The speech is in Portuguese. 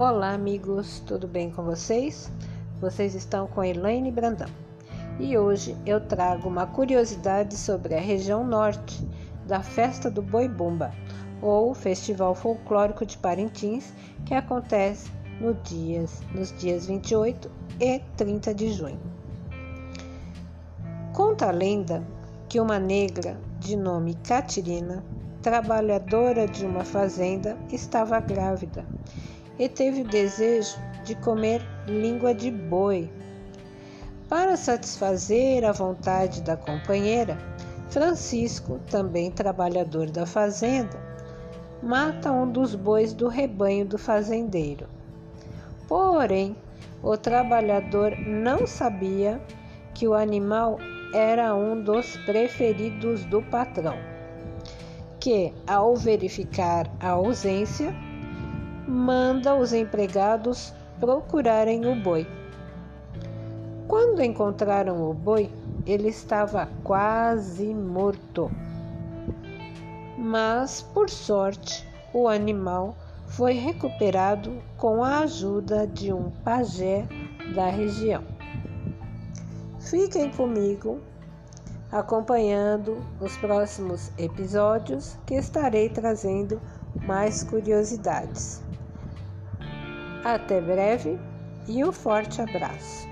Olá, amigos, tudo bem com vocês? Vocês estão com Elaine Brandão e hoje eu trago uma curiosidade sobre a região norte da Festa do Boi Bumba, ou Festival Folclórico de Parintins, que acontece no dias, nos dias 28 e 30 de junho. Conta a lenda que uma negra de nome Catirina, trabalhadora de uma fazenda, estava grávida e teve o desejo de comer língua de boi. Para satisfazer a vontade da companheira, Francisco, também trabalhador da fazenda, mata um dos bois do rebanho do fazendeiro. Porém, o trabalhador não sabia que o animal era um dos preferidos do patrão, que, ao verificar a ausência, manda os empregados procurarem o boi. Quando encontraram o boi, ele estava quase morto. Mas, por sorte, o animal foi recuperado com a ajuda de um pajé da região. Fiquem comigo acompanhando os próximos episódios que estarei trazendo mais curiosidades. Até breve e um forte abraço.